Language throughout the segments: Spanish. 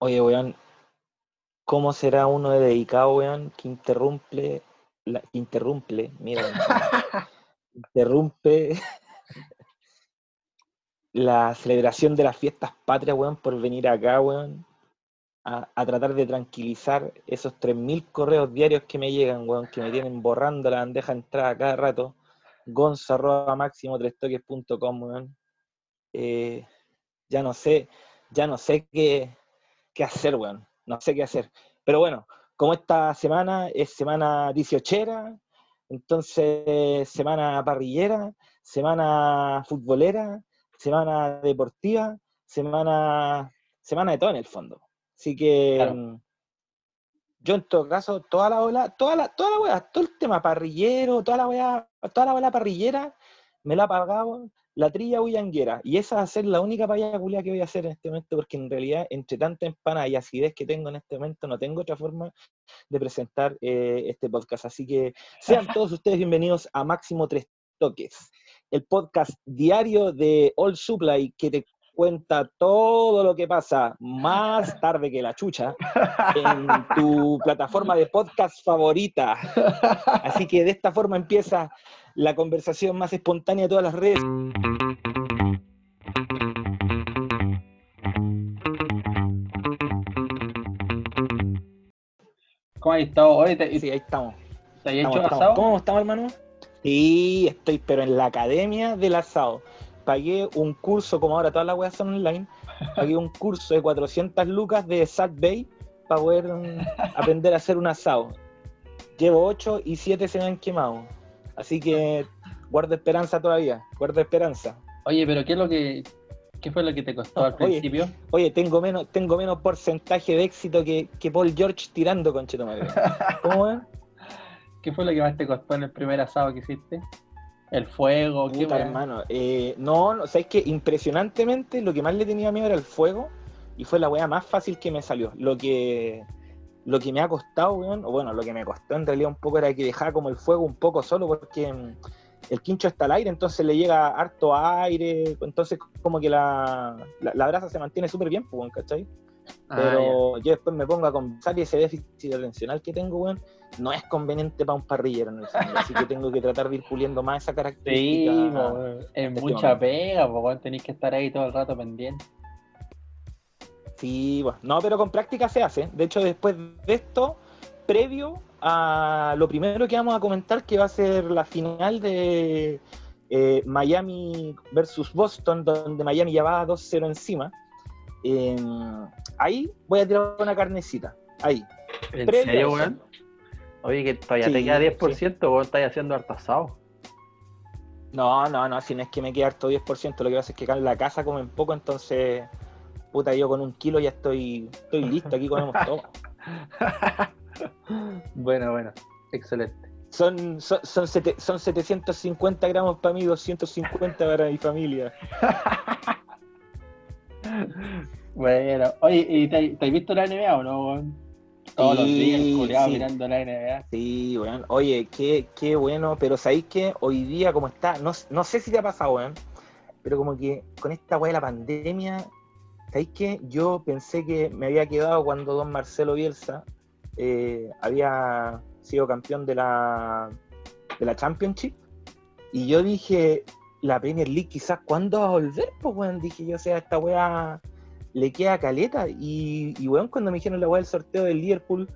Oye, weón, ¿cómo será uno de dedicado, weón, que interrumpe, la, interrumpe, mira, interrumpe la celebración de las fiestas patrias, weón, por venir acá, weón, a, a tratar de tranquilizar esos 3.000 correos diarios que me llegan, weón, que me tienen borrando la bandeja de entrada cada rato, gonzo arroba máximo weón. Eh, ya no sé, ya no sé qué, qué hacer, weón. No sé qué hacer. Pero bueno, como esta semana es semana 18, entonces semana parrillera, semana futbolera, semana deportiva, semana, semana de todo en el fondo. Así que Claro. mm, yo en todo caso, toda la ola, toda la, toda la weá, todo el tema parrillero, toda la weá, toda la ola parrillera, me la ha pagado la trilla bullanguera. Y esa va a ser la única payada culia que voy a hacer en este momento, porque en realidad, entre tanta empanada y acidez que tengo en este momento, no tengo otra forma de presentar eh, este podcast. Así que sean todos ustedes bienvenidos a Máximo Tres Toques, el podcast diario de All Supply que te cuenta todo lo que pasa más tarde que la chucha en tu plataforma de podcast favorita. Así que de esta forma empieza la conversación más espontánea de todas las redes. ¿Cómo has estado? Hoy te, Sí, ahí estamos. te has Estamos, hecho estamos. asado? ¿Cómo estamos, hermano? Sí, estoy, pero en la academia del asado. Pagué un curso, como ahora todas las weas son online, pagué un curso de 400 lucas de Sat Bay para poder mm, aprender a hacer un asado. Llevo 8 y 7 se me han quemado. Así que guardo esperanza todavía, guardo esperanza. Oye, pero ¿qué es lo que qué fue lo que te costó al Oye. principio? Oye, tengo menos, tengo menos porcentaje de éxito que, que Paul George tirando con madre. ¿Cómo es? ¿Qué fue lo que más te costó en el primer asado que hiciste? ¿El fuego? ¿Qué Puta, weá? hermano. Eh, no, no, sabes que impresionantemente lo que más le tenía miedo era el fuego y fue la weá más fácil que me salió. Lo que, lo que me ha costado, weón, o bueno, lo que me costó en realidad un poco era que dejaba como el fuego un poco solo porque mm, el quincho está al aire, entonces le llega harto aire, entonces como que la, la, la brasa se mantiene súper bien, pues, Ah, Pero yo después me pongo a conversar y ese déficit atencional que tengo, weón, no es conveniente para un parrillero en el fondo. Así que tengo que tratar de ir puliendo más esa característica. Sí, es este mucha momento. pega, pues tenéis que estar ahí todo el rato pendiente. Sí, bueno, no, pero con práctica se hace. De hecho, después de esto, previo a lo primero que vamos a comentar, que va a ser la final de eh, Miami versus Boston, donde Miami ya va 2-0 encima. Eh, ahí voy a tirar una carnecita. Ahí. ¿En Previo a serio, eso. weón? Oye, que todavía Sí, te queda 10%, weón, estás haciendo harto asado. No, no, no, si no es que me quede harto 10%, lo que pasa es que acá en la casa comen poco, entonces, puta, yo con un kilo ya estoy, estoy listo, aquí comemos todo. bueno, bueno, excelente. Son, son, son, sete- son 750 gramos para mí, 250 para mi familia. Bueno, oye, ¿y te, te has visto la NBA o no? Todos los días, culiado, sí. mirando la NBA. Sí, weón. Oye, qué, qué bueno, pero ¿sabéis que hoy día como está? No, no sé si te ha pasado, weón, pero como que con esta weá de la pandemia, ¿sabéis que Yo pensé que me había quedado cuando don Marcelo Bielsa eh, había sido campeón de la, de la Championship. Y yo dije, la Premier League quizás, ¿cuándo va a volver? Pues, weón, dije yo, o sea, esta weá le queda caleta. Y, y weón, cuando me dijeron la weá del sorteo del Liverpool,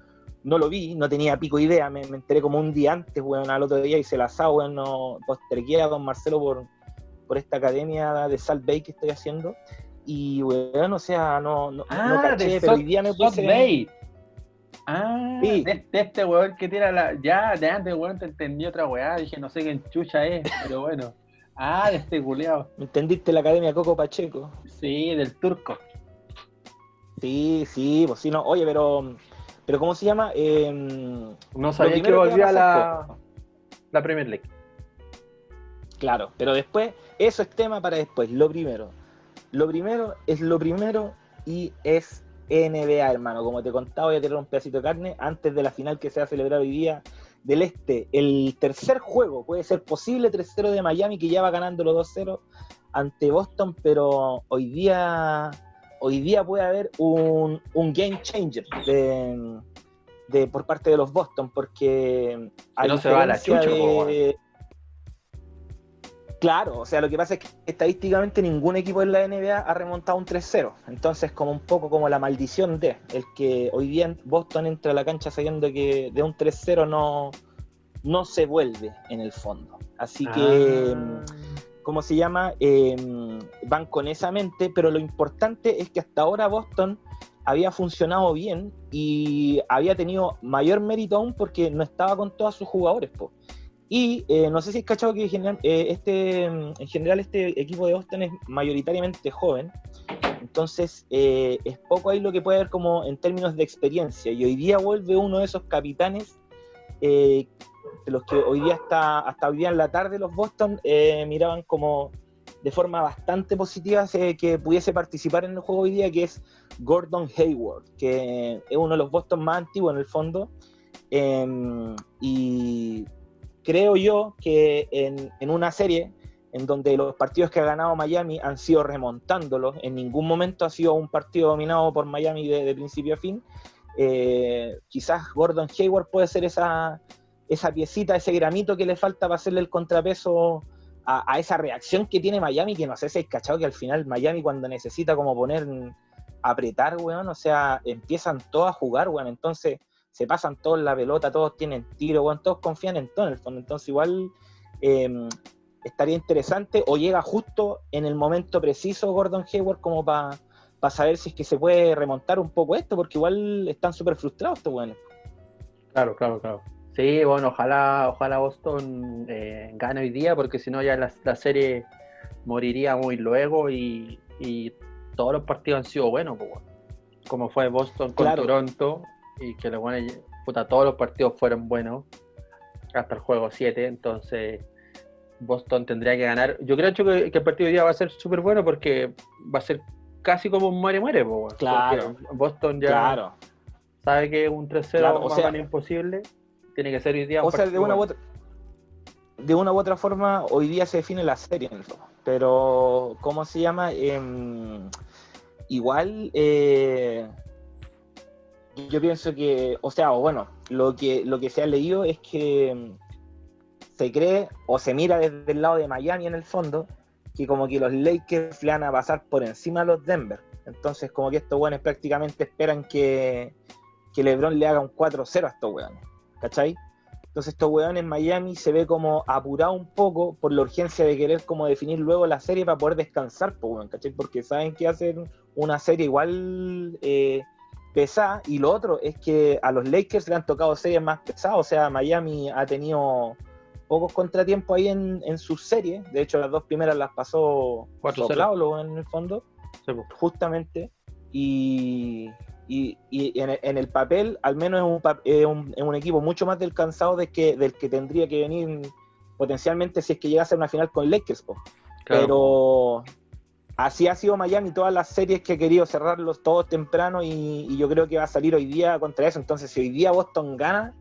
no lo vi, no tenía pico idea, me, me enteré como un día antes, weón, al otro día hice el asado, weón, no postergué a don Marcelo por, por esta academia de Salt Bay que estoy haciendo. Y, weón, o sea, no, no, no Ah, caché, de pero hoy día me Salt puse... Bay. Ah, Sí. de, de este weón que tira la. Ya, de antes, weón, te entendí otra weá. Dije, no sé qué chucha es, pero bueno. Ah, de este culiao. ¿Me entendiste la academia Coco Pacheco? Sí, del turco. Sí, sí, pues sí, no. Oye, pero, pero ¿cómo se llama? Eh, No sabía que volvía a la, la Premier League. Claro, pero después, eso es tema para después. Lo primero. Lo primero es lo primero y es NBA, hermano. Como te contaba, voy a tener un pedacito de carne antes de la final que se va a celebrar hoy día del Este. El tercer juego puede ser posible 3-0 de Miami, que ya va ganando los 2-0 ante Boston, pero hoy día, hoy día puede haber un, un game changer de, de- por parte de los Boston, porque a no se va la chucha, de- Claro, o sea, lo que pasa es que estadísticamente ningún equipo en la NBA ha remontado un 3-0. Entonces, como un poco como la maldición de el que hoy día Boston entra a la cancha sabiendo que de un 3-0 no, no se vuelve en el fondo. Así que, Ah. ¿cómo se llama? Eh, van con esa mente, pero lo importante es que hasta ahora Boston había funcionado bien y había tenido mayor mérito aún porque no estaba con todos sus jugadores. po. Y eh, no sé si es cachado que eh, este, en general este equipo de Boston es mayoritariamente joven, entonces eh, es poco ahí lo que puede haber como en términos de experiencia. Y hoy día vuelve uno de esos capitanes de los que hoy día hasta, hasta hoy día en la tarde los Boston miraban como de forma bastante positiva que pudiese participar en el juego hoy día, que es Gordon Hayward, que es uno de los Boston más antiguos en el fondo. Em, y creo yo que en, en una serie en donde los partidos que ha ganado Miami han sido remontándolos, en ningún momento ha sido un partido dominado por Miami de, de principio a fin, eh, quizás Gordon Hayward puede ser esa, esa piecita, ese gramito que le falta para hacerle el contrapeso a, a esa reacción que tiene Miami, que no sé si es cachado que al final Miami cuando necesita como poner, apretar, weón, o sea, empiezan todos a jugar, weón, entonces se pasan todos la pelota, todos tienen tiro, weón, todos confían en todo en el fondo, entonces igual eh, estaría interesante o llega justo en el momento preciso Gordon Hayward como para saber si es que se puede remontar un poco esto, porque igual están súper frustrados estos weones. Claro, claro, claro. Sí, bueno, ojalá, ojalá Boston eh, gane hoy día, porque si no ya la, la serie moriría muy luego y, y todos los partidos han sido buenos, pues, bueno. como fue Boston con Claro. Toronto, y que los buenos, puta, todos los partidos fueron buenos, hasta el juego 7, entonces Boston tendría que ganar. Yo creo que, que el partido hoy día va a ser súper bueno porque va a ser casi como un muere-muere, Claro. Boston ya Claro. sabe que un 3-0 Claro, menos imposible. Tiene que ser hoy día un O sea, de una, u otra, de una u otra forma, hoy día se define la serie en el fondo. Pero, ¿cómo se llama? Em, igual, eh, yo pienso que, o sea, bueno, lo que, lo que se ha leído es que em, se cree o se mira desde el lado de Miami en el fondo, que como que los Lakers le van a pasar por encima a los Denver. Entonces, como que estos weones prácticamente esperan que, que LeBron le haga un 4-0 a estos weones. ¿Cachai? Entonces estos weones en Miami se ve como apurado un poco por la urgencia de querer como definir luego la serie para poder descansar, pues, ¿cachai? Porque saben que hacen una serie igual eh, pesada. Y lo otro es que a los Lakers le han tocado series más pesadas. O sea, Miami ha tenido pocos contratiempos ahí en, en sus series. De hecho, las dos primeras las pasó 4-0. soplado, en el fondo Sí, pues. justamente, y, y- y en, el- en el papel, al menos es un, es un, es un equipo mucho más descansado de que, del que tendría que venir potencialmente si es que llegase a una final con Lakers. Claro. Pero así ha sido Miami, todas las series que ha querido cerrarlos todos temprano y, y yo creo que va a salir hoy día contra eso. Entonces, si hoy día Boston gana,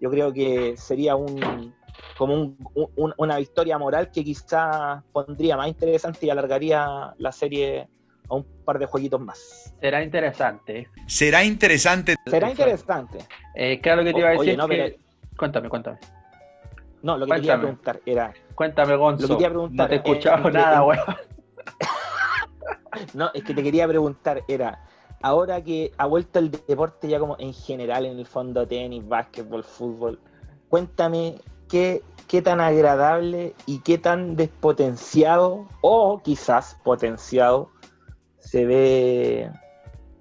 yo creo que sería un como un- un- una victoria moral que quizás pondría más interesante y alargaría la serie a un par de jueguitos más. Será interesante. Será interesante. Será interesante. Eh, claro que te iba a decir oye, no, que... pero- Cuéntame, cuéntame. No, lo que quería Cuéntame. preguntar era, Cuéntame, Gonzo. Lo que te iba a preguntar, no te he eh, escuchado nada, weón. no, es que te quería preguntar era, ahora que ha vuelto el deporte ya como en general en el fondo tenis, básquetbol, fútbol, cuéntame qué, qué tan agradable y qué tan despotenciado o quizás potenciado se ve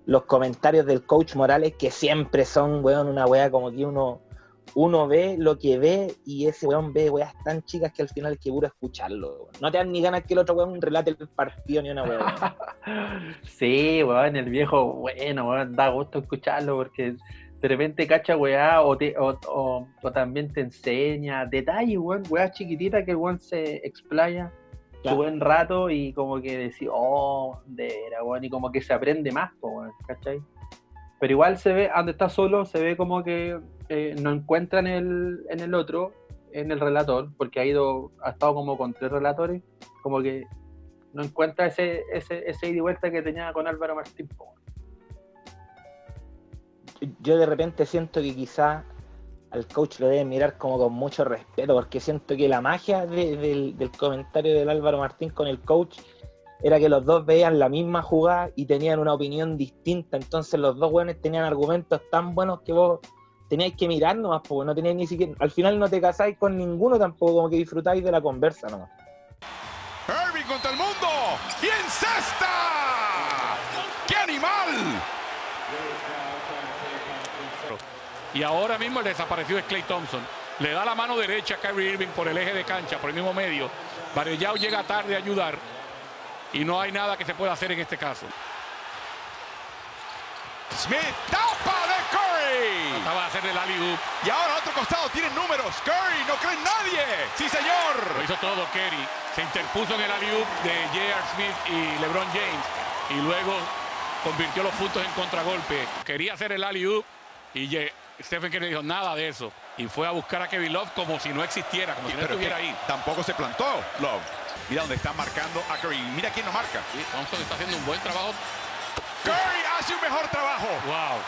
los comentarios del coach Morales que siempre son, weón, una wea como que uno, uno ve lo que ve y ese weón ve weas tan chicas que al final es que puro escucharlo. weón. No te dan ni ganas que el otro weón relate el partido ni una weón. Sí, weón, el viejo, bueno, weón, da gusto escucharlo porque de repente cacha weá o, te- o, o- o también te enseña detalles, weón, weá chiquitita que el weón se explaya Claro. buen rato y como que decir, oh, de veras, weón, y como que se aprende más, weón, ¿cachai? Pero igual se ve, donde está solo, se ve como que eh, no encuentra en el, en el otro, en el relator, porque ha ido, ha estado como con tres relatores, como que no encuentra ese, ese, ese ida y vuelta que tenía con Álvaro Martín. Yo de repente siento que quizá al coach lo deben mirar como con mucho respeto, porque siento que la magia de- del, comentario del Álvaro Martín con el coach era que los dos veían la misma jugada y tenían una opinión distinta. Entonces los dos buenos tenían argumentos tan buenos que vos teníais que mirar nomás, porque no teníais ni siquiera. Al final no te casáis con ninguno tampoco, como que disfrutáis de la conversa nomás. Irving contra el mundo. ¡Y en cesta! ¡Qué animal! Y ahora mismo el desaparecido es Clay Thompson. Le da la mano derecha a Kyrie Irving por el eje de cancha, por el mismo medio. Varellao llega tarde a ayudar. Y no hay nada que se pueda hacer en este caso. Smith tapa de Curry. Acaba de hacer el alley-oop. Y ahora otro costado tienen números. Curry no cree en nadie. Sí, señor. Lo hizo todo Kerry. Se interpuso en el alley-oop de J.R. Smith y LeBron James. Y luego convirtió los puntos en contragolpe. Quería hacer el alley-oop y Ye- Stephen Curry dijo nada de eso. Y fue a buscar a Kevin Love como si no existiera, como si no estuviera ahí. tampoco se plantó Love. Mira dónde están marcando a Curry. Mira quién lo marca. Sí, Thompson está haciendo un buen trabajo. Curry hace un mejor trabajo. ¡Wow!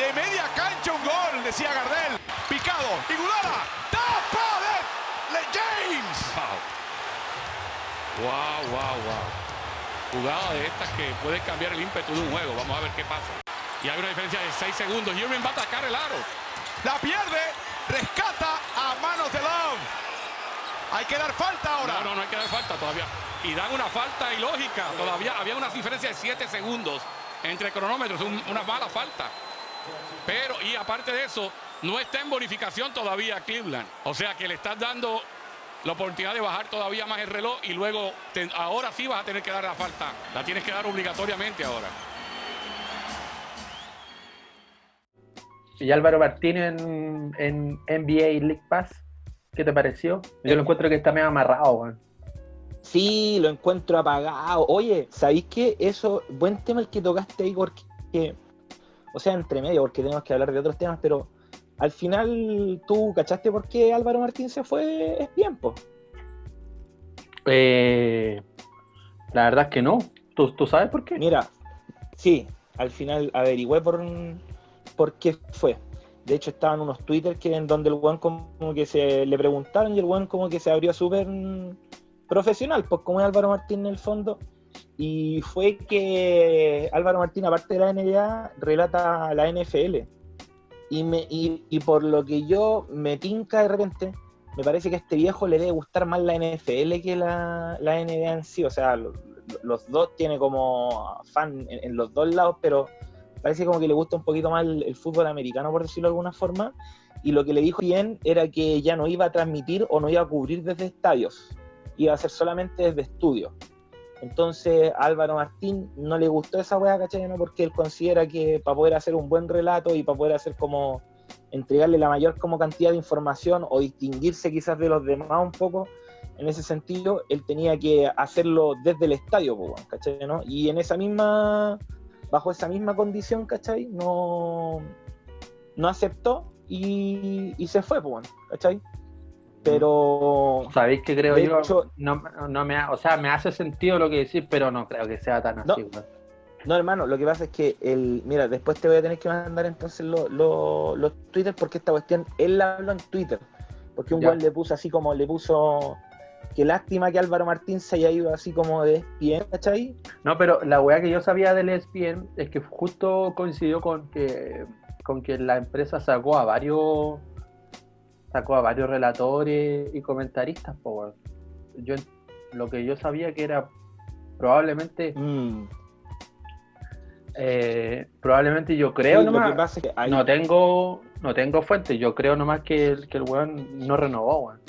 De media cancha un gol, decía Gardel. Picado. Iguodala. Tapa de James. Wow. Wow, wow, wow. Jugada de estas que pueden cambiar el ímpetu de un juego. Vamos a ver qué pasa. Y hay una diferencia de 6 segundos. Irving va a atacar el aro. La pierde. Rescata a manos de Love. Hay que dar falta ahora. No, no, no hay que dar falta todavía. Y dan una falta ilógica. Todavía había una diferencia de 7 segundos entre cronómetros. un- una mala falta. Pero, y aparte de eso, no está en bonificación todavía Cleveland. O sea que le estás dando la oportunidad de bajar todavía más el reloj y luego te- ahora sí vas a tener que dar la falta. La tienes que dar obligatoriamente ahora. Y Álvaro Martín en, en NBA League Pass, ¿qué te pareció? Yo lo encuentro que está medio amarrado, weón. Sí, lo encuentro apagado. Oye, ¿sabéis qué? Eso, buen tema el que tocaste ahí, porque, o sea, entre medio, porque tenemos que hablar de otros temas, pero al final, ¿tú cachaste por qué Álvaro Martín se fue? Es tiempo. Eh, la verdad es que no. ¿Tú, tú sabes por qué? Mira, sí, al final averigüé por, por qué fue. De hecho, estaban unos Twitter que en donde el weón como que se le preguntaron y el weón como que se abrió súper profesional, pues como es Álvaro Martín en el fondo. Y fue que Álvaro Martín, aparte de la NBA, relata la NFL. Y, me, y, por lo que yo me tinca de repente, me parece que a este viejo le debe gustar más la NFL que la, la NBA en sí. O sea, lo- lo- los dos tiene como fan en, los dos lados, pero parece como que le gusta un poquito más el, el fútbol americano, por decirlo de alguna forma. Y lo que le dijo bien era que ya no iba a transmitir o no iba a cubrir desde estadios, iba a ser solamente desde estudios. Entonces Álvaro Martín no le gustó esa weá, ¿cachai? ¿no? Porque él considera que para poder hacer un buen relato y para poder hacer como entregarle la mayor como cantidad de información o distinguirse quizás de los demás un poco, en ese sentido, él tenía que hacerlo desde el estadio, ¿cachai? ¿no? Y en esa misma, bajo esa misma condición, ¿cachai? No, no aceptó y, se fue, ¿cachai? Pero ¿Sabéis que creo yo? hecho- no, no me ha- o sea, me hace sentido lo que decís, pero no creo que sea tan No. así, weón. No, hermano, lo que pasa es que el, mira, después te voy a tener que mandar entonces lo- lo- los Twitter porque esta cuestión él la habló en Twitter. Porque un Ya. güey le puso así como le puso qué lástima que Álvaro Martín se haya ido así como de espía, ¿cachai? No, pero la weá que yo sabía del ESPN es que justo coincidió con que con que la empresa sacó a varios sacó a varios relatores y comentaristas, weón. Yo lo que yo sabía que era probablemente Mm. eh, probablemente yo creo Sí, nomás que pasa es que hay- no tengo no tengo fuentes, yo creo nomás que el, que el weón no renovó, weón.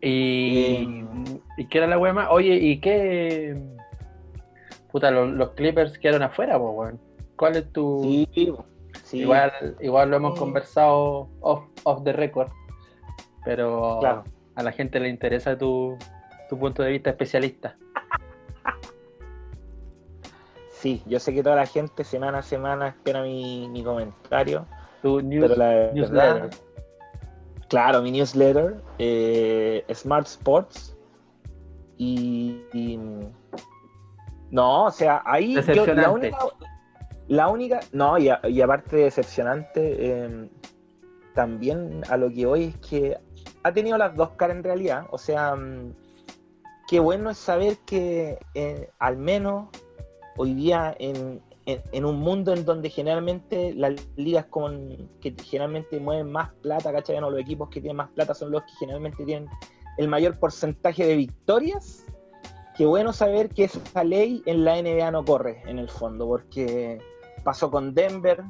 Y, Eh. y qué era la weá más, oye, ¿y qué? Puta, los, los Clippers quedaron afuera, po, weón. ¿Cuál es tu...? Sí, sí. igual, igual lo hemos Mm. conversado off, off the record, pero Claro. a la gente le interesa tu, tu punto de vista especialista. Sí, yo sé que toda la gente semana a semana espera mi, mi comentario, Tu news- pero la newsletter. claro, mi newsletter, eh, Smart Sports, y, y- no, o sea, ahí yo- la Decepcionante. única, la única, no, y, a- y aparte de decepcionante, eh, también a lo que hoy es que ha tenido las dos caras en realidad, o sea, mm, qué bueno es saber que eh, al menos hoy día en, en- un mundo en donde generalmente las ligas con que generalmente mueven más plata, ¿cachai? No, los equipos que tienen más plata son los que generalmente tienen el mayor porcentaje de victorias. Qué bueno saber que esa ley en la NBA no corre, en el fondo, porque pasó con Denver,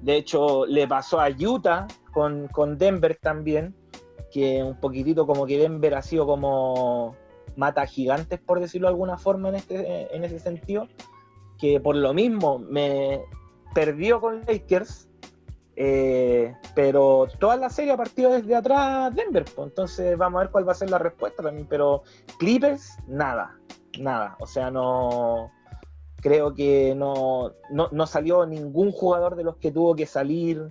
de hecho le pasó a Utah con, Denver también, que un poquitito como que Denver ha sido como mata gigantes, por decirlo de alguna forma, en, este, en ese sentido, que por lo mismo me perdió con Lakers, eh, pero toda la serie ha partido desde atrás Denver, pues, entonces vamos a ver cuál va a ser la respuesta también, pero Clippers, nada, nada, o sea, no creo que no, no, no salió ningún jugador de los que tuvo que salir.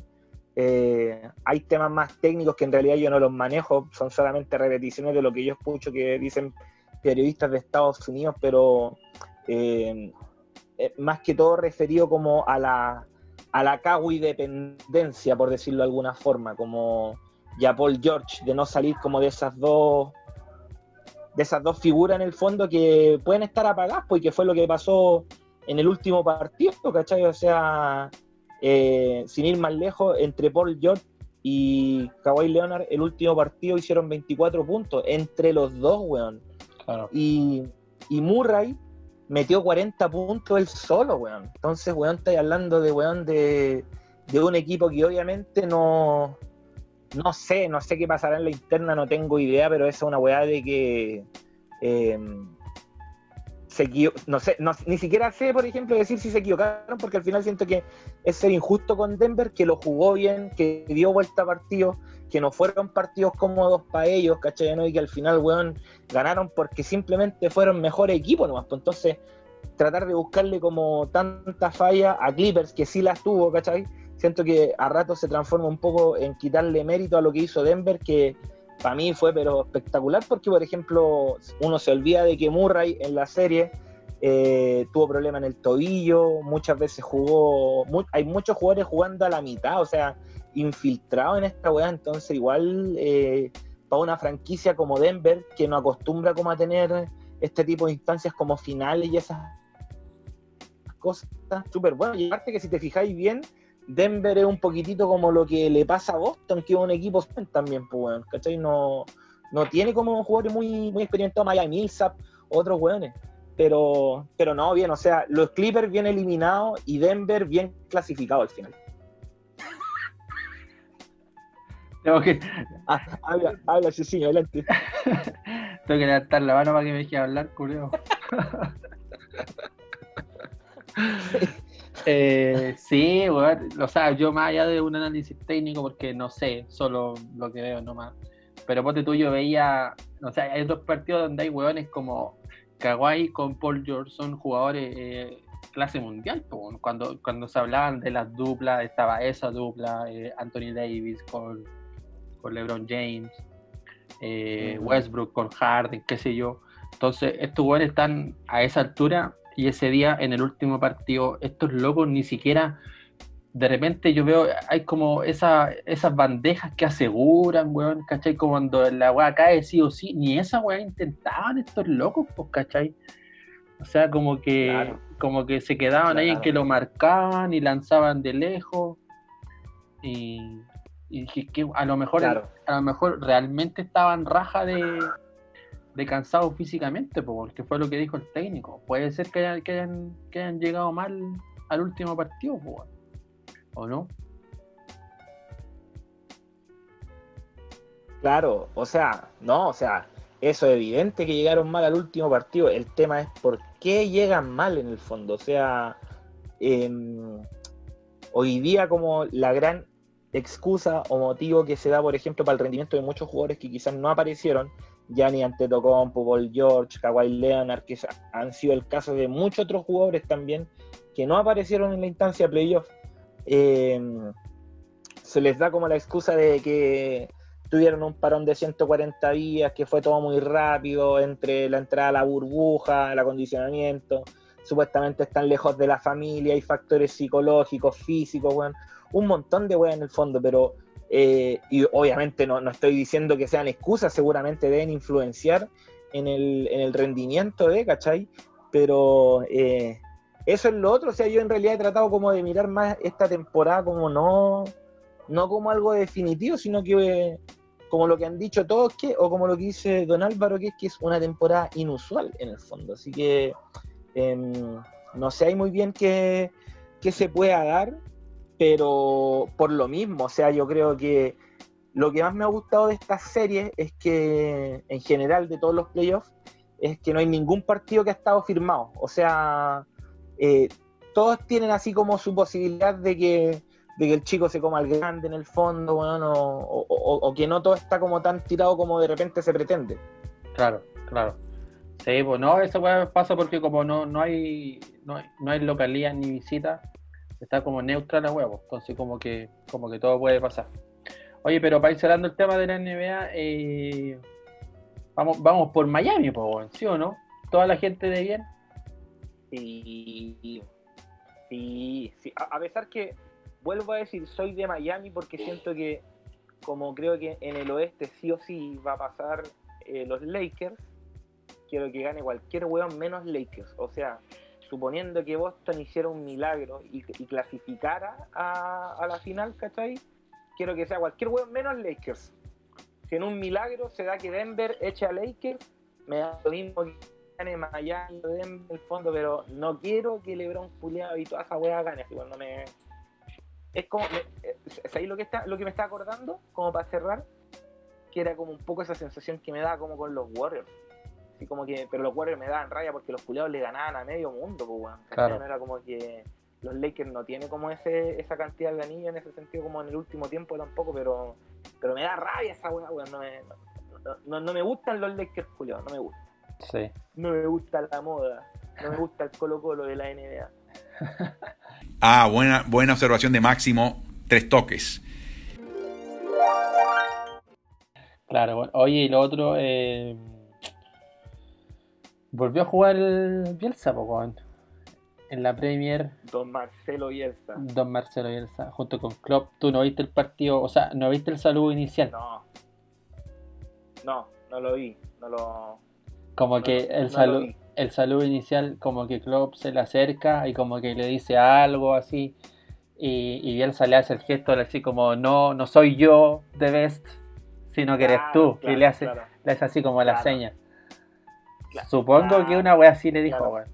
Eh, hay temas más técnicos que en realidad yo no los manejo, son solamente repeticiones de lo que yo escucho que dicen periodistas de Estados Unidos, pero eh, eh, más que todo referido como a la, a la dependencia, por decirlo de alguna forma, como ya Paul George, de no salir como de esas dos de esas dos figuras en el fondo que pueden estar apagadas, porque fue lo que pasó en el último partido, ¿cachai? O sea, eh, sin ir más lejos, entre Paul George y Kawhi Leonard, el último partido hicieron 24 puntos, entre los dos, weón. Claro. Y, y Murray metió 40 puntos él solo, weón. Entonces, weón, estáis hablando de, weón, de, de un equipo que obviamente no, no sé, no sé qué pasará en la interna, no tengo idea, pero esa es una weá de que eh, se no sé, no- ni siquiera sé, por ejemplo, decir si se equivocaron, porque al final siento que es ser injusto con Denver, que lo jugó bien, que dio vuelta a partido, que no fueron partidos cómodos para ellos, ¿cachai? ¿no? Y que al final, weón, ganaron porque simplemente fueron mejor equipo nomás. Pues entonces, tratar de buscarle como tanta falla a Clippers, que sí las tuvo, ¿cachai? Siento que a rato se transforma un poco en quitarle mérito a lo que hizo Denver, que para mí fue pero espectacular, porque por ejemplo, uno se olvida de que Murray en la serie eh, tuvo problema en el tobillo, muchas veces jugó, mu- hay muchos jugadores jugando a la mitad, o sea, infiltrados en esta weá, entonces igual eh, para una franquicia como Denver, que no acostumbra como a tener este tipo de instancias como finales y esas cosas, súper bueno. Y aparte que si te fijáis bien, Denver es un poquitito como lo que le pasa a Boston, que es un equipo también, pues, weón, ¿cachai? No, no tiene como jugadores muy, muy experimentados, Miami Millsap, otros weones. Pero, pero no, bien, o sea, los Clippers bien eliminados y Denver bien clasificado al final. Tengo que, Ah, habla, habla, sí, sí, adelante. tengo que levantar la mano para que me deje hablar, culeo. Eh, sí. O sea, yo más allá de un análisis técnico, porque no sé, solo lo que veo nomás. Pero ponte tú, yo veía, o sea, hay otros partidos donde hay weones como Kawhi con Paul George, son jugadores eh, clase mundial. po. Cuando, cuando se hablaban de las duplas, estaba esa dupla, eh, Anthony Davis con, con LeBron James, eh, Ujú. Westbrook con Harden, qué sé yo. Entonces, estos weones están a esa altura y ese día en el último partido, estos locos ni siquiera, de repente yo veo, hay como esa, esas bandejas que aseguran, weón, ¿cachai? Como cuando la weá cae sí o sí, ni esa weá intentaban estos locos, pues, ¿cachai? O sea, como que, Claro. como que se quedaban ahí en Claro. que lo marcaban y lanzaban de lejos. Y, y dije que a lo mejor Claro. a lo mejor realmente estaban raja de, de cansados físicamente, po, porque fue lo que dijo el técnico. Puede ser que hayan, que hayan, que hayan llegado mal al último partido. ¿o no? Claro, o sea, no, o sea, eso es evidente que llegaron mal al último partido. El tema es por qué llegan mal en el fondo. O sea, em, hoy día como la gran excusa o motivo que se da, por ejemplo, para el rendimiento de muchos jugadores que quizás no aparecieron, Gianni Antetokounmpo, Paul George, Kawhi Leonard, que han sido el caso de muchos otros jugadores también que no aparecieron en la instancia playoff, em, se les da como la excusa de que tuvieron un parón de 140 días, que fue todo muy rápido, entre la entrada a la burbuja, el acondicionamiento, supuestamente están lejos de la familia, hay factores psicológicos, físicos, weón, un montón de weón en el fondo, pero, eh, y obviamente no, no estoy diciendo que sean excusas, seguramente deben influenciar en el, en el rendimiento de, ¿cachai? Pero eh, eso es lo otro, o sea, yo en realidad he tratado como de mirar más esta temporada como no, no como algo definitivo, sino que como lo que han dicho todos, que, o como lo que dice Don Álvaro, que es que es una temporada inusual en el fondo. Así que em, no sé hay muy bien qué, qué se pueda dar, pero por lo mismo, o sea, yo creo que lo que más me ha gustado de esta serie es que, en general, de todos los playoffs, es que no hay ningún partido que ha estado firmado. O sea, eh, todos tienen así como su posibilidad de que, de que el chico se coma al grande en el fondo, bueno, o, que no todo está como tan tirado como de repente se pretende. Claro, claro. Sí, pues no, eso pasa porque como no, no hay no no hay localía ni visita, está como neutra la huevo, entonces como que como que todo puede pasar. Oye, pero para ir cerrando el tema de la NBA, eh, vamos, vamos por Miami, weón, ¿sí o no? Toda la gente de bien. Sí, sí. A, a pesar que, vuelvo a decir, soy de Miami porque siento que, como creo que en el oeste sí o sí va a pasar eh, los Lakers, quiero que gane cualquier weón menos Lakers. O sea, suponiendo que Boston hiciera un milagro y, clasificara a, la final, ¿cachai? Quiero que sea cualquier weón menos Lakers. Si en un milagro se da que Denver eche a Lakers, me da lo mismo que gane Miami o Denver en el fondo, pero no quiero que LeBron Julián y toda esa weá gane. Así cuando me. Es como. eh, ¿Sabéis lo que, está, lo que me está acordando? Como para cerrar, que era como un poco esa sensación que me da como con los Warriors. Así como que, pero los Warriors me daban raya porque los culiados le ganaban a medio mundo, pues, weón. ¿cachai? Claro. No era como que los Lakers no tienen como ese, esa cantidad de anillos en ese sentido como en el último tiempo tampoco, pero, pero me da rabia esa weá, weón. No me, no, no- no me gustan los Lakers, culiados, no me gustan. Sí. No me gusta la moda, no me gusta el Colo Colo de la NBA. Ah, buena, buena observación de Máximo. Tres toques. Claro, bueno. Oye, y lo otro, eh, volvió a jugar el Bielsa, po, weón. En la Premier, Don Marcelo Bielsa. Don Marcelo Bielsa, junto con Klopp. Tú no viste el partido, o sea, no viste el saludo inicial. No. No, no lo vi. No lo. Como no, que no el lo saludo, el saludo inicial, como que Klopp se le acerca y como que le dice algo así. Y, y Bielsa le hace el gesto así como, no, no soy yo de Best, sino que eres tú. claro, y le hace, claro. le hace así como la seña. Claro. Supongo que una wea así le dijo, Claro. weón.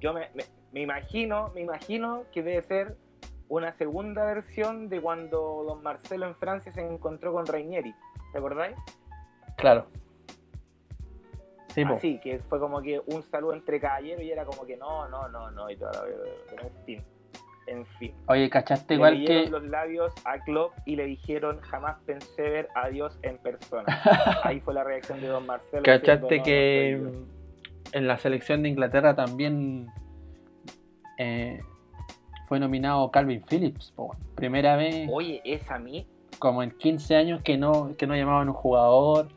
Yo me, me, me imagino, me imagino que debe ser una segunda versión de cuando Don Marcelo en Francia se encontró con Rainieri. ¿Te acordáis? Claro. Sí, po. Así, que fue como que un saludo entre caballeros y era como que no, no, no, no, y todo, pero en fin. En fin. Oye, ¿cachaste Le igual que... los labios a Klopp y le dijeron jamás pensé ver a Dios en persona. Ahí fue la reacción de Don Marcelo. ¿Cachaste diciendo, "No, que no soy yo". en la selección de Inglaterra también eh, fue nominado Calvin Phillips? po, weón. Primera vez Oye, es a mí. como en 15 años que no, que no llamaban un jugador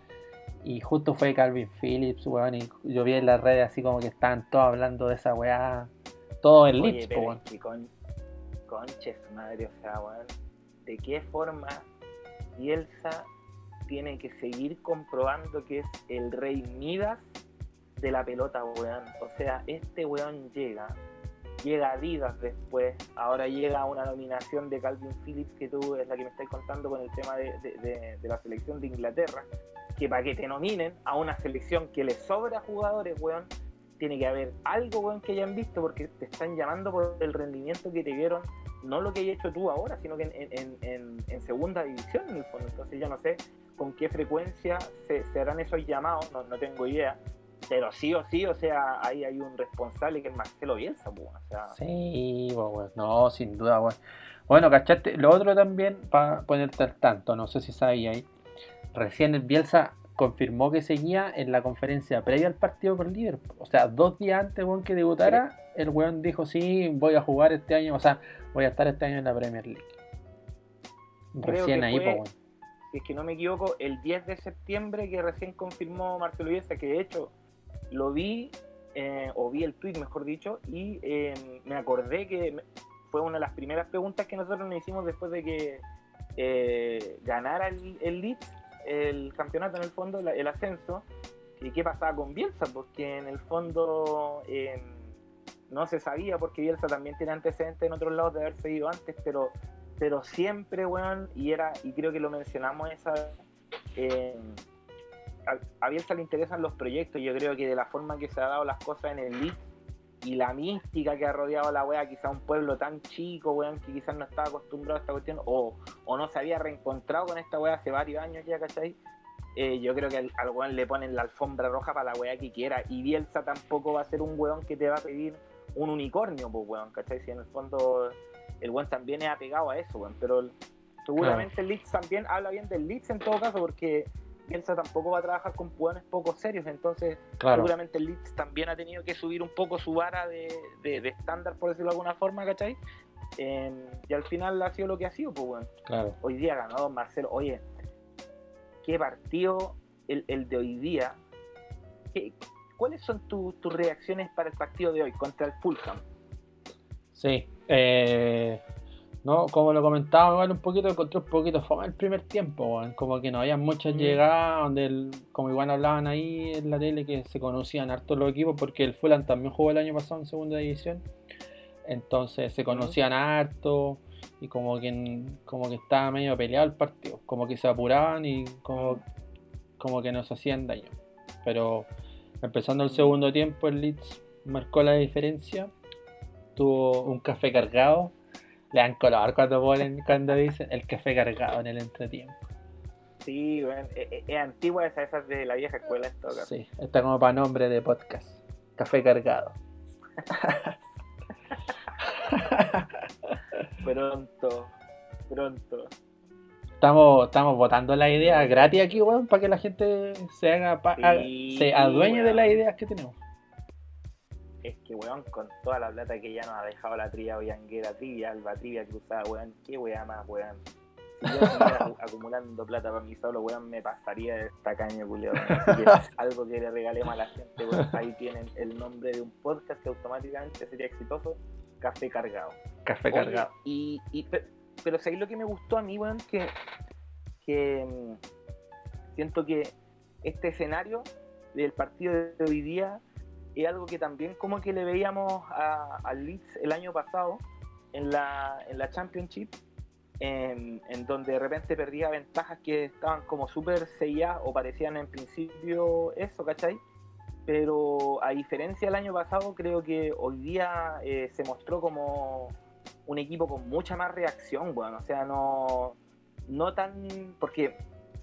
y justo fue Calvin Phillips, weón, y yo vi en las redes así como que estaban todos hablando de esa weá, todo en Oye, Leeds, po, pero weón. Es que con, conche su madre, o sea, weón, ¿de qué forma Bielsa tiene que seguir comprobando que es el rey Midas de la pelota, weón? O sea, este weón llega, llega a Adidas después, ahora llega a una nominación de Calvin Phillips que tú es la que me estás contando con el tema de- de la selección de Inglaterra, que para que te nominen a una selección que le sobra jugadores, weón, tiene que haber algo weón, que hayan visto porque te están llamando por el rendimiento que te dieron, no lo que hayas hecho tú ahora, sino que en, en- segunda división en el fondo. Entonces yo no sé con qué frecuencia se, se esos llamados, no, no tengo idea. Pero sí o sí, o sea, ahí hay un responsable que es Marcelo Bielsa, pues, sea, Sí, weón. no, sin duda, weón. Bueno, ¿cachaste? Lo otro también, para ponerte al tanto, no sé si sabía ahí, recién el Bielsa confirmó que seguía en la conferencia previa al partido con Liverpool. O sea, dos días antes, weón, que debutara, el weón dijo, sí, voy a jugar este año, o sea, voy a estar este año en la Premier League. Creo Recién ahí, fue- po, weón. si es que no me equivoco, el 10 de septiembre que recién confirmó Marcelo Bielsa, que de hecho lo vi, eh, o vi el tweet mejor dicho, y eh, me acordé que fue una de las primeras preguntas que nosotros nos hicimos después de que eh, ganara el, el Leeds, el campeonato en el fondo, el ascenso, y qué pasaba con Bielsa, porque en el fondo eh, no se sabía, porque Bielsa también tiene antecedentes en otros lados de haberse ido antes, pero pero siempre, weón, y era, y creo que lo mencionamos esa eh, a, a Bielsa le interesan los proyectos, yo creo que de la forma que se ha dado las cosas en el Leeds y la mística que ha rodeado a la wea, quizá un pueblo tan chico, weón, que quizás no estaba acostumbrado a esta cuestión, o, o no se había reencontrado con esta wea hace varios años ya, ¿cachai? Eh, yo creo que al, al weón le ponen la alfombra roja para la wea que quiera, y Bielsa tampoco va a ser un weón que te va a pedir un unicornio, pues weón, ¿cachai? Si en el fondo el weón también es apegado a eso, weón, pero seguramente el Leeds también habla bien del Leeds en todo caso, porque Bielsa tampoco va a trabajar con weones poco serios, entonces Claro. seguramente el Leeds también ha tenido que subir un poco su vara de, de- de estándar, por decirlo de alguna forma, ¿cachai? Eh, y al final ha sido lo que ha sido, pues bueno. Claro. Hoy día ganó Don Marcelo. Oye, qué partido el, el de hoy día. ¿Qué- ¿Cuáles son tu- tus reacciones para el partido de hoy contra el Fulham? Sí. eh, no, como lo comentaba igual un poquito, encontré un poquito fome el primer tiempo. Como que no había muchas Mm. llegadas, donde el- como igual hablaban ahí en la tele que se conocían hartos los equipos, porque el Fulham también jugó el año pasado en segunda división. Entonces se conocían harto y como que como que estaba medio peleado el partido, como que se apuraban y como, como que nos hacían daño. Pero empezando el segundo tiempo el Leeds marcó la diferencia, tuvo un café cargado, le dan color cuando ponen, cuando dicen el café cargado en el entretiempo. Sí, bueno, es, es- es antigua esa, esa es de la vieja escuela en todo caso. Sí, está como para nombre de podcast. Café cargado. Pronto, pronto. Estamos, estamos votando la idea gratis aquí, weón, para que la gente se haga Sí, haga- se adueñe de las ideas que tenemos. Es que, weón, con toda la plata que ya nos ha dejado la trivia Oyanguera, trivia, Alba, trivia cruzada, weón, qué weá más, weón. Si yo acumulando plata para mí solo, weón, me pasaría de esta caña, que algo que le regalemos a la gente, weón. Ahí tienen el nombre de un podcast que automáticamente sería exitoso, Café Cargado. Café Oye, cargado. Y, y, pe- pero ¿sabéis lo que me gustó a mí, weón? Que, que mm, siento que este escenario del partido de hoy día es algo que también como que le veíamos al Leeds el año pasado en la, en la Championship, en, donde de repente perdía ventajas que estaban como súper selladas o parecían en principio eso, ¿cachai? Pero a diferencia del año pasado, creo que hoy día eh, se mostró como un equipo con mucha más reacción, weón. O sea, no, no tan. Porque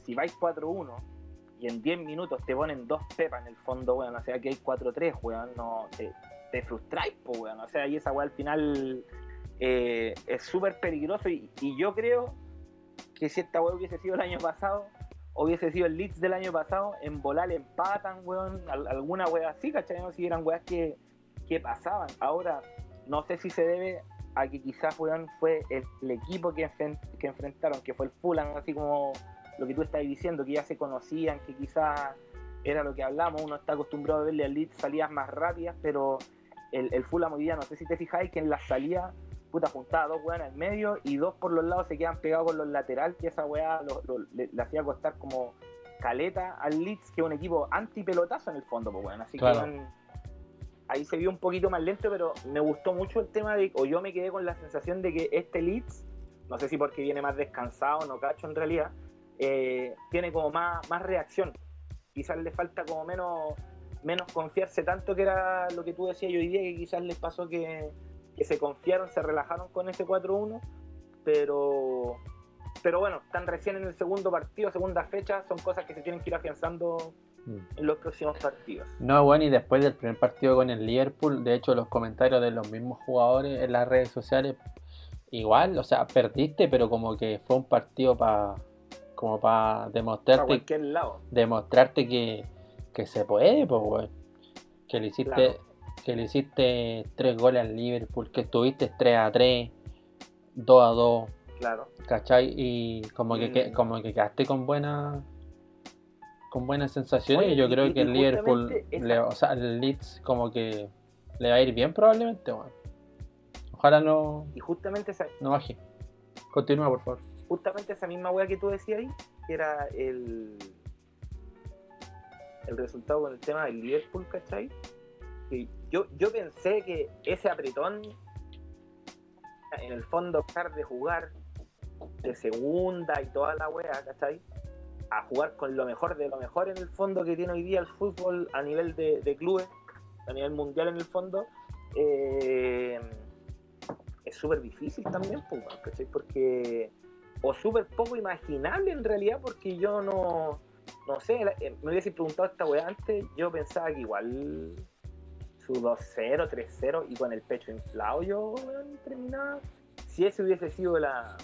si vais 4-1 y en 10 minutos te ponen dos pepas en el fondo, weón. O sea, que hay 4-3, weón. No, te, te frustráis, po, weón. O sea, y esa weón al final eh, es súper peligroso. Y, yo creo que si esta weón hubiese sido el año pasado, hubiese sido el Leeds del año pasado, en volar empatan, weón. al- alguna weá así, ¿cachai? No? Si eran weas que, que pasaban. Ahora, no sé si se debe a que quizás weón, fue el, equipo que, que enfrentaron, que fue el Fulham, así como lo que tú estás diciendo, que ya se conocían, que quizás era lo que hablamos, uno está acostumbrado a verle al Leeds salidas más rápidas, pero el, el Fulham hoy día, no sé si te fijáis que en la salida, puta, juntaba dos weones en medio y dos por los lados se quedan pegados con los laterales, que esa weá lo- lo- le, le hacía costar como caleta al Leeds, que es un equipo anti-pelotazo en el fondo, pues weón, así Claro. que ahí se vio un poquito más lento, pero me gustó mucho el tema de, o yo me quedé con la sensación de que este Leeds, no sé si porque viene más descansado, no cacho en realidad, eh, tiene como más, más reacción. Quizás le falta como menos, menos confiarse tanto que era lo que tú decías hoy día, que quizás les pasó que, que se confiaron, se relajaron con ese 4-1, pero pero bueno, están recién en el segundo partido, segunda fecha, son cosas que se tienen que ir afianzando Mm. en los próximos partidos. No, bueno, y después del primer partido con el Liverpool, de hecho los comentarios de los mismos jugadores en las redes sociales, igual, o sea, perdiste, pero como que fue un partido para como para Para demostrarte, cualquier lado. demostrarte que, que se puede, pues, weón. Que le hiciste, Claro. que le hiciste tres goles al Liverpool, que estuviste 3 a 3, 2 a 2, Claro. ¿cachai? Y como que, que- Mm. como que quedaste con buena con buenas sensaciones Oye, y yo y- creo y- que el Liverpool, le- o sea, el Leeds como que le va a ir bien probablemente, weón. Ojalá no, Y justamente esa, no baje. Continúa, por favor. Justamente esa misma weá que tú decías ahí, que era el, el resultado con el tema del Liverpool, ¿cachai? Que yo, yo pensé que ese apretón, en el fondo, dejar de jugar de segunda y toda la weá, ¿cachai? A jugar con lo mejor de lo mejor en el fondo que tiene hoy día el fútbol a nivel de, de clubes, a nivel mundial en el fondo, eh, es súper difícil también, pues, ¿cachai? Porque o súper poco imaginable en realidad porque yo no no sé, eh, me hubiese preguntado esta weá antes, yo pensaba que igual su 2-0, 3-0 y con el pecho inflado yo weón, terminaba si ese hubiese sido la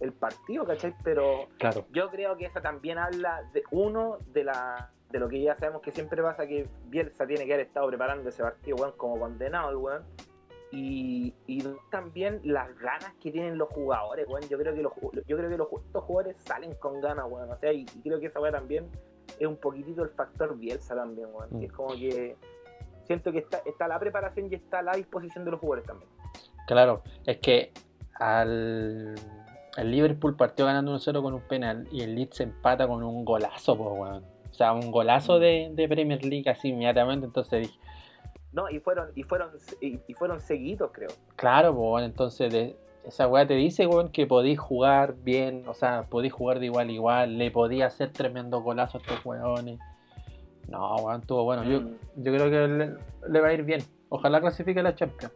el partido, ¿cachai? Pero Claro. yo creo que esa también habla de uno de la de lo que ya sabemos que siempre pasa que Bielsa tiene que haber estado preparando ese partido, weón, como condenado el weón. Y, y también las ganas que tienen los jugadores, weón. Yo creo que los yo creo que los, estos jugadores salen con ganas, weón. O sea, y, y creo que esa weá también es un poquitito el factor Bielsa también, weón. Mm. Que es como que siento que está, está la preparación y está la disposición de los jugadores también. Claro, es que al el Liverpool partió ganando 1-0 con un penal y el Leeds empata con un golazo, pues, weón. O sea, un golazo de, de Premier League así inmediatamente. Entonces dije, No, y fueron, y fueron, y, y fueron seguidos, creo. claro, pues, bueno, entonces de- esa weá te dice, weón, que podéis jugar bien, o sea, podéis jugar de igual a igual, le podía hacer tremendo golazo a estos weones. No, weón, estuvo bueno. Yo, Mm. yo creo que le, le va a ir bien. Ojalá clasifique a la Champions.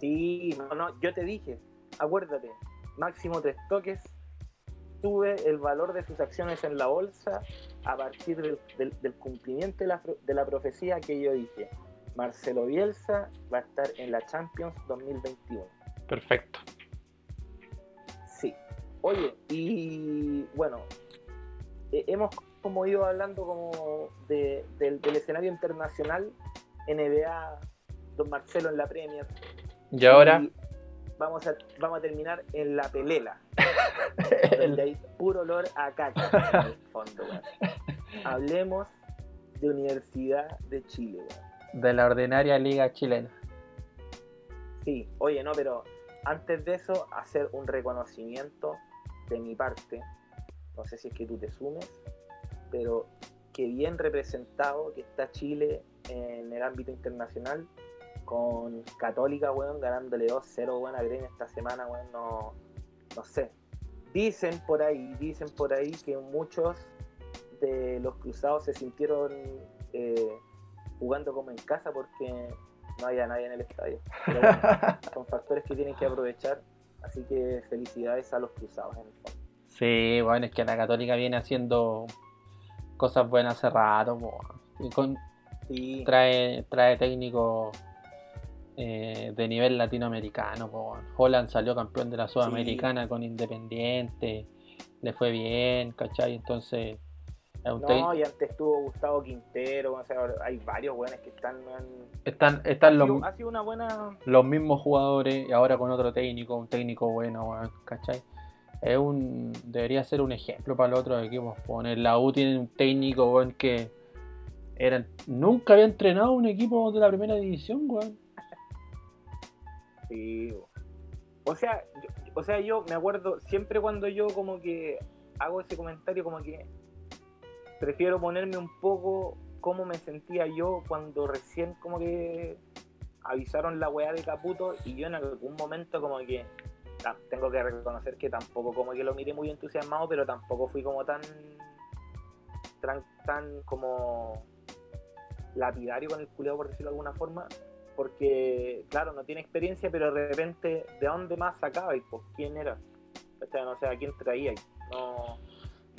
Sí, no, no, yo te dije, acuérdate, máximo tres toques, sube el valor de sus acciones en la bolsa a partir del, del- del cumplimiento de la, de la profecía que yo dije. Marcelo Bielsa va a estar en la Champions 2021. Perfecto. Sí. Oye, y bueno, eh, hemos como ido hablando como de- del, del escenario internacional, NBA, Don Marcelo en la Premier, Y ahora, Y vamos a, vamos a terminar en la pelela. donde hay puro olor a caca en el fondo, weón. Hablemos de Universidad de Chile, weón. de la ordinaria liga chilena. Sí, oye, no, pero antes de eso, hacer un reconocimiento de mi parte. No sé si es que tú te sumes, pero que bien representado que está Chile en el ámbito internacional con Católica, weón, ganándole 2-0, weón, a Gremio esta semana, weón, no, no sé. Dicen por ahí, dicen por ahí que muchos de los cruzados se sintieron eh, jugando como en casa porque no había nadie en el estadio. Pero bueno, son factores que tienen que aprovechar, así que felicidades a los cruzados en el fondo. Sí, bueno, es que la Católica viene haciendo cosas buenas hace rato. po. Y con- Sí, trae, trae técnico eh, de nivel latinoamericano. po. Holland salió campeón de la Sudamericana con Independiente, le fue bien, ¿cachai? Entonces, no, y antes estuvo Gustavo Quintero, o sea, hay varios buenos que están están, están los, sido, ha sido una buena... los mismos jugadores y ahora con otro técnico, un técnico bueno, ¿cachai? Es un, debería ser un ejemplo para los otros equipos. Poner la U tiene un técnico, weón, que era, nunca había entrenado un equipo de la primera división, weón. Sí, o sea, yo, o sea, yo me acuerdo siempre cuando yo como que hago ese comentario como que prefiero ponerme un poco cómo me sentía yo cuando recién como que avisaron la weá de Caputo y yo en algún momento como que tengo que reconocer que tampoco como que lo miré muy entusiasmado, pero tampoco fui como tan tan, tan como lapidario con el culeado por decirlo de alguna forma porque claro, no tiene experiencia, pero de repente, ¿de dónde más sacaba? y pues quién era? ¿Cachai? No sé a quién traía. No, no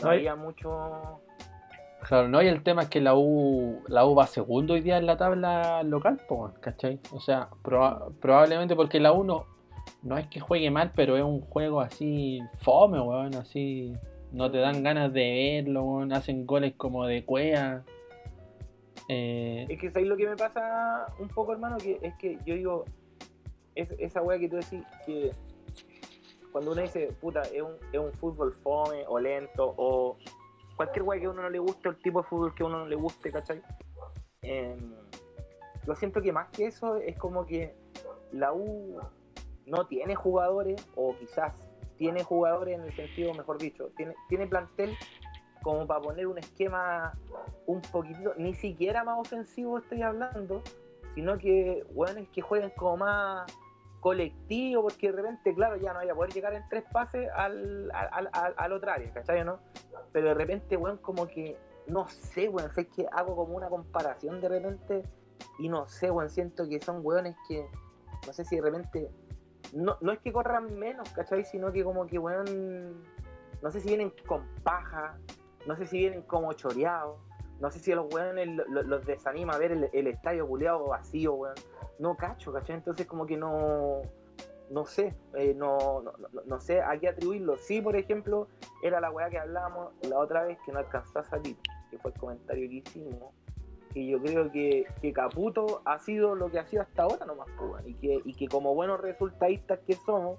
No hay- había mucho. Claro, no, y el tema es que la U, la U va segundo hoy día en la tabla local, po, ¿cachai? O sea, proba- probablemente porque la U no, no es que juegue mal, pero es un juego así fome, weón, así no te dan ganas de verlo, weón, hacen goles como de cuea. Eh, Es que ¿sabes lo que me pasa un poco, hermano? Que es que yo digo, es, esa weá que tú decís que cuando uno dice, puta, es un, es un fútbol fome o lento o cualquier weá que a uno no le guste, o el tipo de fútbol que a uno no le guste, ¿cachai? Em, lo siento que más que eso es como que la U no tiene jugadores, o quizás tiene jugadores en el sentido, mejor dicho, tiene, tiene plantel como para poner un esquema un poquitito, ni siquiera más ofensivo estoy hablando, sino que, bueno, es que jueguen como más colectivo, porque de repente, claro, ya no vaya a poder llegar en tres pases al, al, al, al otro área, ¿cachai? ¿no? Pero de repente, weón, como que, no sé, weón, sé que hago como una comparación de repente y no sé, weón, siento que son weones que, no sé si de repente, no, no es que corran menos, ¿cachai? Sino que como que, weón, no sé si vienen con paja, no sé si vienen como choreados, no sé si a los weones lo- lo- los desanima ver el, el estadio buleado vacío, weón. No cacho, ¿cachai? Entonces como que no, no sé, eh, no, no, no- sé a qué atribuirlo. Sí, por ejemplo, era la weá que hablábamos la otra vez que no alcanzó a salir, que fue el comentario que hicimos, que yo creo que, que Caputo ha sido lo que ha sido hasta ahora nomás, weón, y que, y que como buenos resultadistas que somos,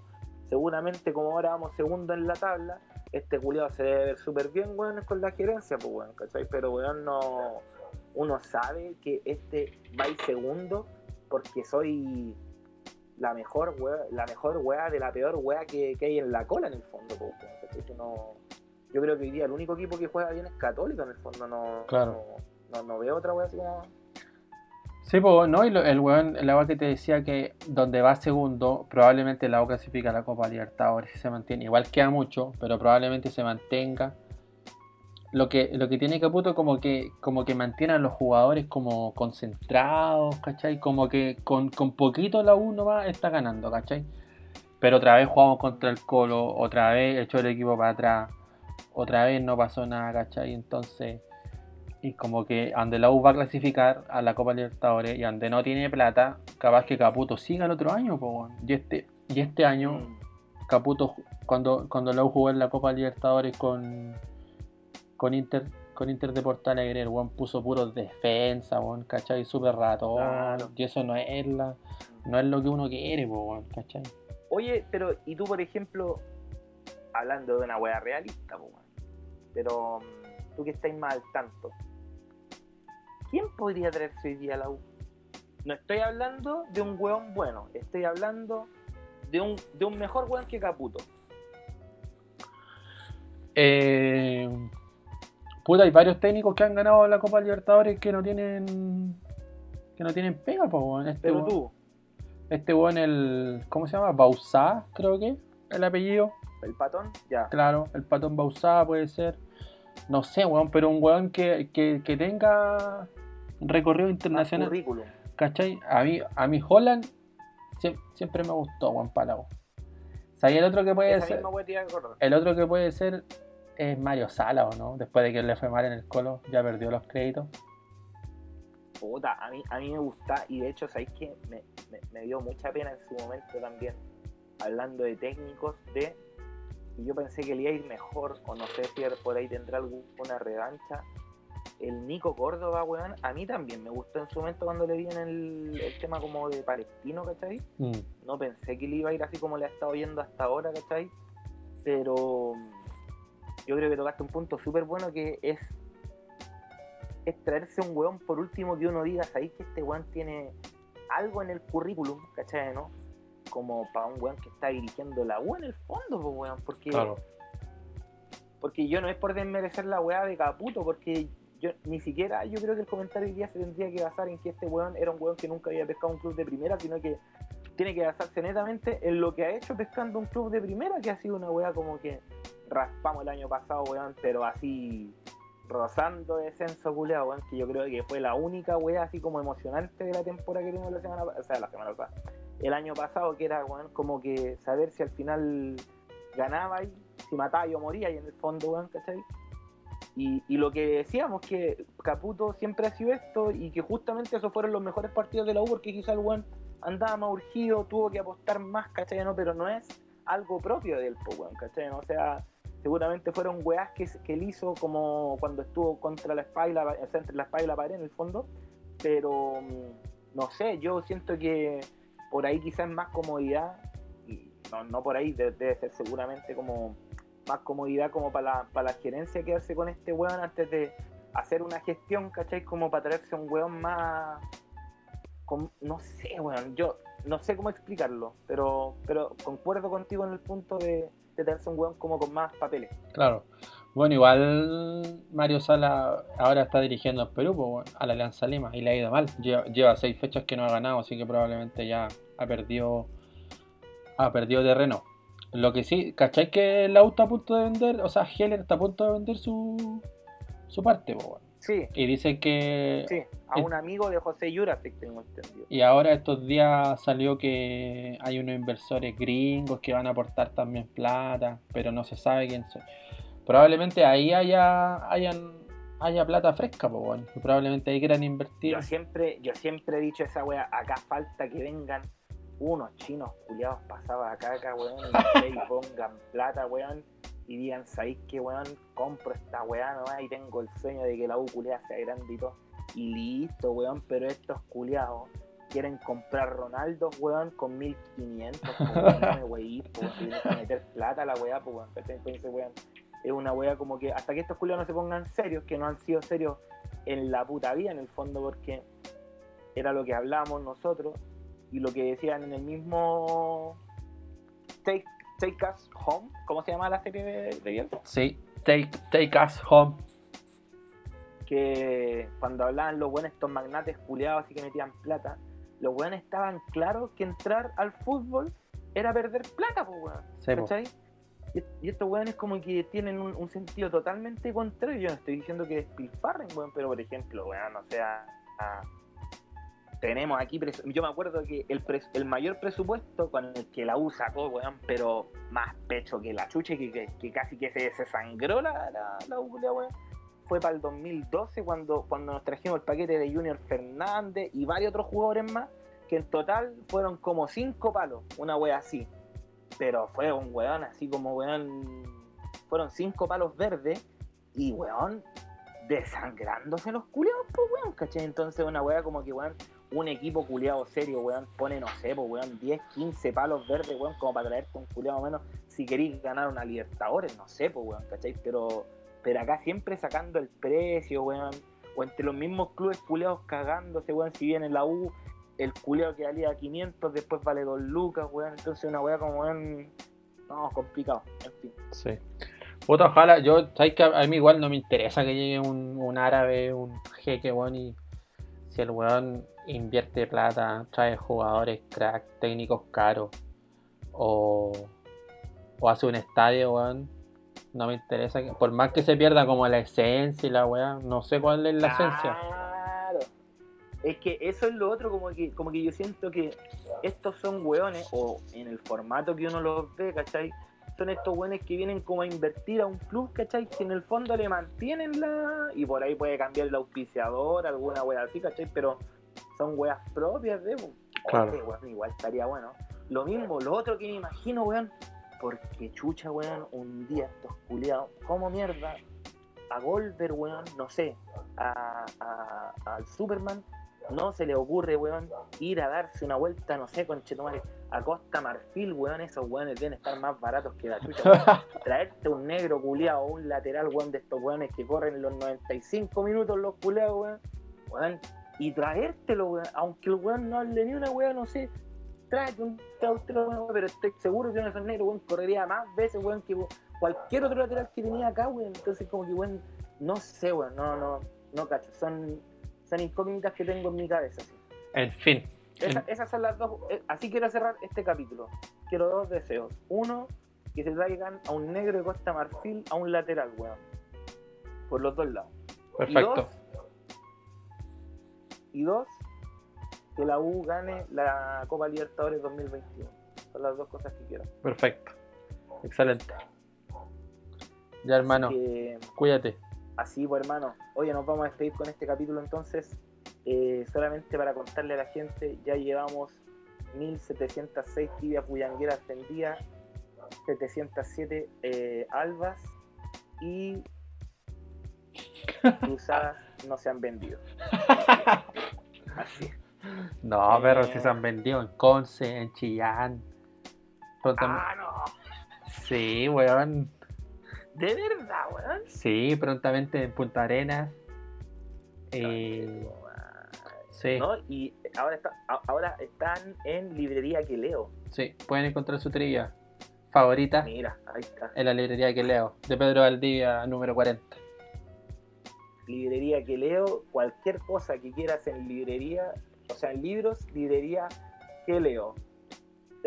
seguramente como ahora vamos segundo en la tabla, este culiado se debe ver súper bien, weón, con la gerencia, pues, weón, ¿cachai? Pero, weón, no... Uno sabe que este va a ir segundo porque soy la mejor wea, la mejor wea de la peor wea que, que hay en la cola en el fondo, pues, weón, no- Yo creo que hoy día el único equipo que juega bien es Católico en el fondo, no, Claro. no, no, no veo otra wea así como... Sí, pues, ¿no? Y lo- el weón, el agua que te decía que donde va segundo, probablemente la U clasifica la Copa Libertadores si se mantiene. Igual queda mucho, pero probablemente se mantenga. Lo que, lo que tiene Caputo como que, como que mantiene a los jugadores como concentrados, ¿cachai? Como que con, con poquito la U nomás está ganando, ¿cachai? Pero otra vez jugamos contra el Colo, otra vez echó el equipo para atrás, otra vez no pasó nada, ¿cachai? Entonces, y como que ande la U va a clasificar a la Copa Libertadores y ande no tiene plata, capaz que Caputo siga el otro año, po, y este, y este año Mm. Caputo cuando, cuando la U jugó en la Copa Libertadores con, con Inter, con Inter de Porto Alegre, el weón puso puros defensa, weón, ¿cachai? Súper ratón, Claro. y eso no es la, no es lo que uno quiere, weón, ¿cachai? Oye, pero, y tú, por ejemplo, hablando de una wea realista, weón, pero mm, tú que estáis más al tanto, ¿quién podría traerse hoy día a la U? No estoy hablando de un weón bueno, estoy hablando de un, de un mejor weón que Caputo. Eh, puta, hay varios técnicos que han ganado la Copa Libertadores que no tienen que no tienen pega, po. Este, Pero weón- tú, este weón, el. ¿Cómo se llama? Bausá, creo que. El apellido. el patón, ya. Claro, el patón Bausá puede ser. No sé, weón, pero un weón que, que, que tenga recorrido internacional. currículum. ¿Cachai? A mí, a mí Holland siem- siempre me gustó, Juan Palau. ¿Sabía el otro que puede Esa ser? El otro que puede ser es Mario Sala, ¿o no? Después de que le fue mal en el colo, ya perdió los créditos. Puta, a mí, a mí me gusta, y de hecho, ¿sabéis que me, me, me dio mucha pena en su momento también, hablando de técnicos, de y yo pensé que le iba a ir mejor, o no sé si por ahí tendrá alguna revancha. El Nico Córdoba, weón, a mí también me gustó en su momento cuando le vi en el, el tema como de Palestino, ¿cachai? Mm. No pensé que le iba a ir así como le ha estado yendo hasta ahora, ¿cachai? Pero yo creo que tocaste un punto súper bueno que es, es traerse un weón por último que uno diga, ¿sabéis que este weón tiene algo en el currículum, ¿cachai? ¿no? Como para un weón que está dirigiendo la U en el fondo, pues weón, porque, porque yo no es por desmerecer la weá de Caputo, porque yo ni siquiera, yo creo que el comentario hoy día se tendría que basar en que este weón era un weón que nunca había pescado un club de primera, sino que tiene que basarse netamente en lo que ha hecho pescando un club de primera, que ha sido una weá como que raspamos el año pasado, weón, pero así rozando descenso culeado, weón, que yo creo que fue la única weá así como emocionante de la temporada que tuvimos la semana pasada, o sea, la semana pasada, el año pasado, que era, weón, como que saber si al final ganaba y si mataba o moría y en el fondo, weón, ¿cachai? Y, lo que decíamos, que Caputo siempre ha sido esto y que justamente esos fueron los mejores partidos de la U porque quizá el weón andaba más urgido, tuvo que apostar más, ¿cachai? Pero no es algo propio del weón, ¿cachai? No, o sea, seguramente fueron weás que, él hizo como cuando estuvo contra la espalda, o sea, entre la espalda y la pared en el fondo, pero mm, no sé, yo siento que por ahí quizás más comodidad, y no, no por ahí, de- debe ser seguramente como más comodidad como para la, para la gerencia quedarse con este weón antes de hacer una gestión, ¿cachai? Como para traerse un weón más... no sé, weón, yo no sé cómo explicarlo, pero, pero concuerdo contigo en el punto de, de traerse un weón como con más papeles. Claro. Bueno, igual Mario Sala ahora está dirigiendo en Perú, pues, a la Alianza Lima, y le ha ido mal. Lleva, lleva seis fechas que no ha ganado, así que probablemente ya ha perdido, ha perdido terreno. Lo que sí, ¿cachai que el auto a punto de vender? O sea, Heller está a punto de vender su, su parte, bueno. Sí, Y dicen que sí, a un amigo de José Jurasek tengo entendido. Y ahora estos días salió que hay unos inversores gringos que van a aportar también plata, pero no se sabe quién son. Probablemente ahí haya, hayan, haya plata fresca, pues bueno, probablemente ahí quieran invertir. Yo siempre, yo siempre he dicho esa wea, acá falta que vengan unos chinos culiados pasados acá, acá, weón, y, pongan plata, weón, y digan, ¿sabéis qué, weón? Compro esta weá nomás y tengo el sueño de que la U culiada sea grande y todo. Y listo, weón, pero estos culiados quieren comprar Ronaldo, weón, con 1500, pues, weón, weón, tienes que meter plata a la weá, pues, weón. Entonces, weón, es una weá como que hasta que estos culiados no se pongan serios, que no han sido serios en la puta vida, en el fondo, porque era lo que hablábamos nosotros y lo que decían en el mismo Take, Take Us Home, ¿cómo se llama la serie de, de Bielsa? Sí, take, take us home. Que cuando hablaban los buenos estos magnates culiados así que metían plata, los buenos estaban claros que entrar al fútbol era perder plata, pues weón. Sí. ¿Cachai? Y, estos weones como que tienen un, un sentido totalmente contrario. Yo no estoy diciendo que despilfarren, weón, pero por ejemplo, weón, o sea, tenemos aquí, yo me acuerdo que el, pres- el mayor presupuesto con el que la U sacó, weón, pero más pecho que la chucha, que, que, casi que se, se sangró la, la, la U, weón, fue para el 2012 cuando, cuando nos trajimos el paquete de Junior Fernández y varios otros jugadores más, que en total fueron como cinco palos, una wea así. Pero fue un weón así como weón, fueron cinco palos verdes y weón, desangrándose los culiados, pues weón, ¿cachai? Entonces una wea como que weón, un equipo culiado serio, weón, pone, no sé, pues weón, 10, 15 palos verdes, weón, como para traerte un culiado menos, si queréis ganar una Libertadores, no sé, pues weón, ¿cachai? Pero, pero acá siempre sacando el precio, weón, o entre los mismos clubes culiados cagándose, weón, si bien en la U el culiado que valía 500 después vale 2 lucas, weón, entonces una wea como weón, no, complicado, en fin. Sí. Puta, ojalá, yo, sabes que a mí igual no me interesa que llegue un, un árabe, un jeque, weón, y si el weón invierte plata, trae jugadores crack, técnicos caros, o, o hace un estadio, weón, no me interesa, por más que se pierda como la esencia y la weá, no sé cuál es la esencia. Claro. Es que eso es lo otro, como que, como que yo siento que estos son weones, o en el formato que uno los ve, ¿cachai? Son estos weones que vienen como a invertir a un club, ¿cachai? Que en el fondo le mantienen la. Y por ahí puede cambiar el auspiciador, alguna wea así, ¿cachai? Pero son weas propias de. Claro. Oye, weón, igual estaría bueno. Lo mismo, lo otro que me imagino, weón. Porque chucha, weón, un día estos culiados, como mierda, a Goldberg, weón, no sé, a, a- al Superman, no se le ocurre, weón, ir a darse una vuelta, no sé, con Chetumare, a Costa Marfil, weón, esos weones deben estar más baratos que la chucha, weón. Traerte un negro culiado o un lateral, weón, de estos weones que corren los 95 minutos los culiados, weón, weón, y traértelo, weón, aunque el weón no hable ni una weón, no sé, tráete un traútelo, weón, pero estoy seguro que uno de esos negros, weón, correría más veces, weón, que cualquier otro lateral que tenía acá, weón, entonces como que, weón, no sé, weón, no, no, no cacho, son, son incógnitas que tengo en mi cabeza, sí. En fin, Esa- esas son las dos. eh, Así quiero cerrar este capítulo. Quiero dos deseos. Uno, que se traigan a un negro de Costa Marfil a un lateral, weón. Por los dos lados. perfecto. Y dos, y dos, que la U gane la Copa Libertadores 2021. Son las dos cosas que quiero. Perfecto. Excelente. Ya, hermano, Que, cuídate. Así, pues, hermano. Oye, nos vamos a despedir con este capítulo entonces. Eh, solamente para contarle a la gente, ya llevamos 1706 tibias bullangueras vendidas, 707 eh, albas y cruzadas no se han vendido. Así. No, Eh. perro, si se han vendido en Conce, en Chillán. Prontamente- Ah, no. Sí, weón. De verdad, weón. Sí, prontamente en Punta Arenas. Eh, sí, ¿No? Y ahora, está, ahora están en librería que leo. sí, pueden encontrar su trilla favorita Mira, ahí está. en la librería que leo, de Pedro Valdivia, número 40. Librería que leo, cualquier cosa que quieras en librería, o sea, en libros, librería que leo.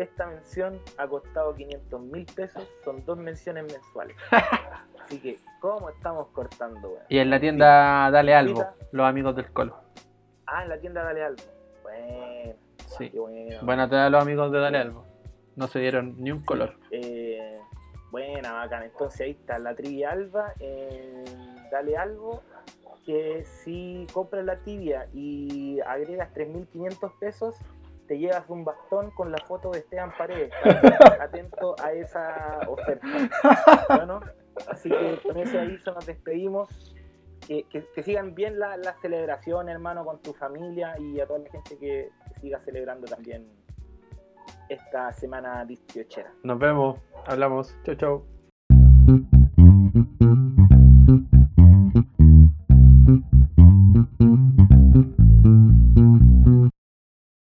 Esta mención ha costado 500 mil pesos, son dos menciones mensuales. Así que, ¿cómo estamos cortando, weón? Y en la tienda Dale Albo, los amigos del Colo. Ah, en la tienda Dale Algo. Bueno, Sí. qué bueno. Buena a los amigos de Dale Albo. No se dieron ni un color. Eh, buena, bacán. Entonces ahí está la trivia alba. eh, dale algo que si compras la tibia y agregas 3.500 pesos, te llevas un bastón con la foto de Esteban Paredes. Atento a esa oferta. Bueno, así que con ese aviso nos despedimos. Que, que- que sigan bien la, la celebración, hermano, con tu familia y a toda la gente que, que siga celebrando también esta semana 18. Nos vemos, hablamos. Chau, chau.